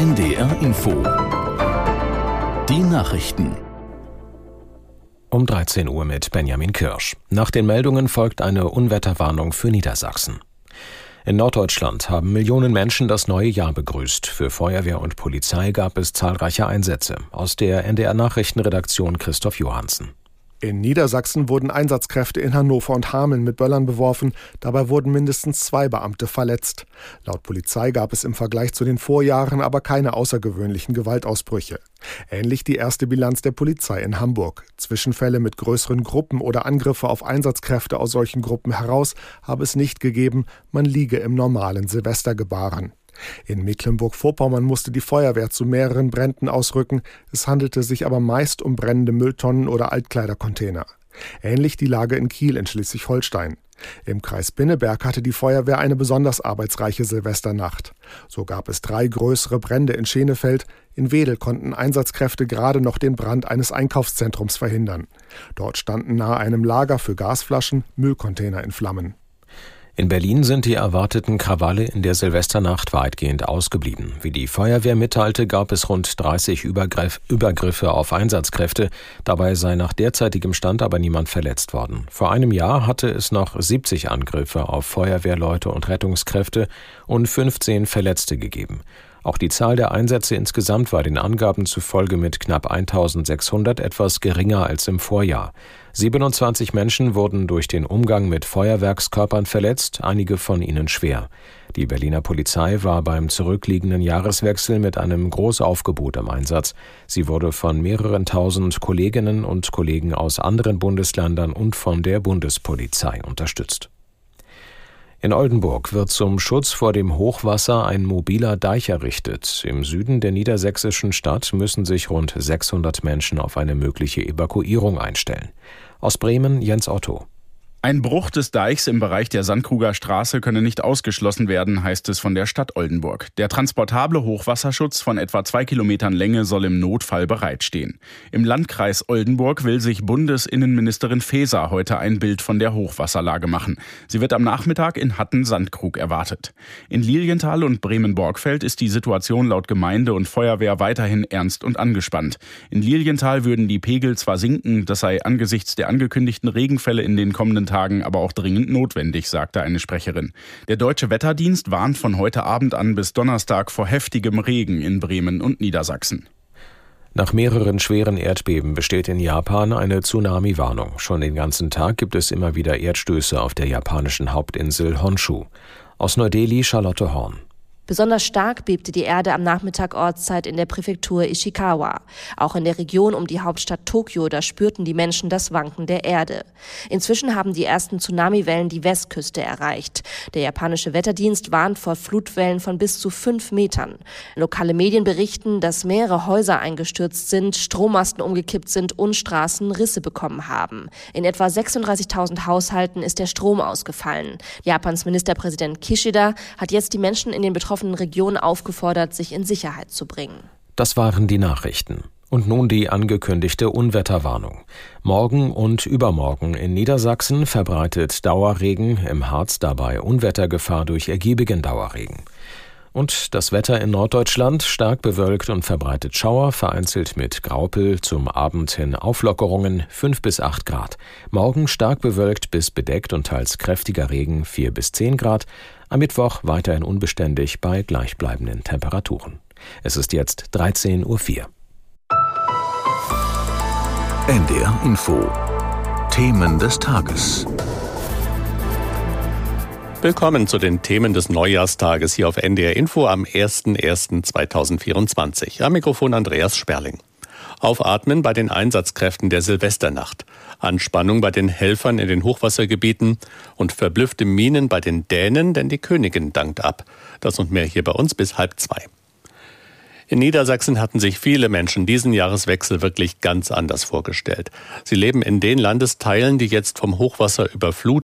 NDR Info. Die Nachrichten. Um 13 Uhr mit Benjamin Kirsch. Nach den Meldungen folgt eine Unwetterwarnung für Niedersachsen. In Norddeutschland haben Millionen Menschen das neue Jahr begrüßt. Für Feuerwehr und Polizei gab es zahlreiche Einsätze. Aus der NDR Nachrichtenredaktion Christoph Johansen. In Niedersachsen wurden Einsatzkräfte in Hannover und Hameln mit Böllern beworfen. Dabei wurden mindestens zwei Beamte verletzt. Laut Polizei gab es im Vergleich zu den Vorjahren aber keine außergewöhnlichen Gewaltausbrüche. Ähnlich die erste Bilanz der Polizei in Hamburg. Zwischenfälle mit größeren Gruppen oder Angriffe auf Einsatzkräfte aus solchen Gruppen heraus habe es nicht gegeben. Man liege im normalen Silvestergebaren. In Mecklenburg-Vorpommern musste die Feuerwehr zu mehreren Bränden ausrücken, es handelte sich aber meist um brennende Mülltonnen oder Altkleidercontainer. Ähnlich die Lage in Kiel in Schleswig-Holstein. Im Kreis Binneberg hatte die Feuerwehr eine besonders arbeitsreiche Silvesternacht. So gab es drei größere Brände in Schenefeld. In Wedel konnten Einsatzkräfte gerade noch den Brand eines Einkaufszentrums verhindern. Dort standen nahe einem Lager für Gasflaschen Müllcontainer in Flammen. In Berlin sind die erwarteten Krawalle in der Silvesternacht weitgehend ausgeblieben. Wie die Feuerwehr mitteilte, gab es rund 30 Übergriff, Übergriffe auf Einsatzkräfte. Dabei sei nach derzeitigem Stand aber niemand verletzt worden. Vor einem Jahr hatte es noch 70 Angriffe auf Feuerwehrleute und Rettungskräfte und 15 Verletzte gegeben. Auch die Zahl der Einsätze insgesamt war den Angaben zufolge mit knapp 1600 etwas geringer als im Vorjahr. 27 Menschen wurden durch den Umgang mit Feuerwerkskörpern verletzt, einige von ihnen schwer. Die Berliner Polizei war beim zurückliegenden Jahreswechsel mit einem Großaufgebot im Einsatz. Sie wurde von mehreren tausend Kolleginnen und Kollegen aus anderen Bundesländern und von der Bundespolizei unterstützt. In Oldenburg wird zum Schutz vor dem Hochwasser ein mobiler Deich errichtet. Im Süden der niedersächsischen Stadt müssen sich rund 600 Menschen auf eine mögliche Evakuierung einstellen. Aus Bremen Jens Otto. Ein Bruch des Deichs im Bereich der Sandkruger Straße könne nicht ausgeschlossen werden, heißt es von der Stadt Oldenburg. Der transportable Hochwasserschutz von etwa zwei Kilometern Länge soll im Notfall bereitstehen. Im Landkreis Oldenburg will sich Bundesinnenministerin Faeser heute ein Bild von der Hochwasserlage machen. Sie wird am Nachmittag in Hatten-Sandkrug erwartet. In Lilienthal und Bremen-Borgfeld ist die Situation laut Gemeinde und Feuerwehr weiterhin ernst und angespannt. In Lilienthal würden die Pegel zwar sinken, das sei angesichts der angekündigten Regenfälle in den kommenden Tagen aber auch dringend notwendig, sagte eine Sprecherin. Der deutsche Wetterdienst warnt von heute Abend an bis Donnerstag vor heftigem Regen in Bremen und Niedersachsen. Nach mehreren schweren Erdbeben besteht in Japan eine Tsunami-Warnung. Schon den ganzen Tag gibt es immer wieder Erdstöße auf der japanischen Hauptinsel Honshu. Aus Neu-Delhi Charlotte Horn. Besonders stark bebte die Erde am Nachmittag Ortszeit in der Präfektur Ishikawa. Auch in der Region um die Hauptstadt Tokio, da spürten die Menschen das Wanken der Erde. Inzwischen haben die ersten Tsunamiwellen die Westküste erreicht. Der japanische Wetterdienst warnt vor Flutwellen von bis zu fünf Metern. Lokale Medien berichten, dass mehrere Häuser eingestürzt sind, Strommasten umgekippt sind und Straßen Risse bekommen haben. In etwa 36.000 Haushalten ist der Strom ausgefallen. Japans Ministerpräsident Kishida hat jetzt die Menschen in den betroffenen betroffenen Regionen aufgefordert, sich in Sicherheit zu bringen. Das waren die Nachrichten. Und nun die angekündigte Unwetterwarnung. Morgen und übermorgen in Niedersachsen verbreitet Dauerregen, im Harz dabei Unwettergefahr durch ergiebigen Dauerregen. Und das Wetter in Norddeutschland stark bewölkt und verbreitet Schauer, vereinzelt mit Graupel, zum Abend hin Auflockerungen 5 bis 8 Grad. Morgen stark bewölkt bis bedeckt und teils kräftiger Regen 4 bis 10 Grad. Am Mittwoch weiterhin unbeständig bei gleichbleibenden Temperaturen. Es ist jetzt 13.04 Uhr. NDR Info Themen des Tages. Willkommen zu den Themen des Neujahrstages hier auf NDR Info am 01.01.2024. Am Mikrofon Andreas Sperling. Aufatmen bei den Einsatzkräften der Silvesternacht. Anspannung bei den Helfern in den Hochwassergebieten und verblüffte Minen bei den Dänen, denn die Königin dankt ab. Das und mehr hier bei uns bis halb zwei. In Niedersachsen hatten sich viele Menschen diesen Jahreswechsel wirklich ganz anders vorgestellt. Sie leben in den Landesteilen, die jetzt vom Hochwasser überflutet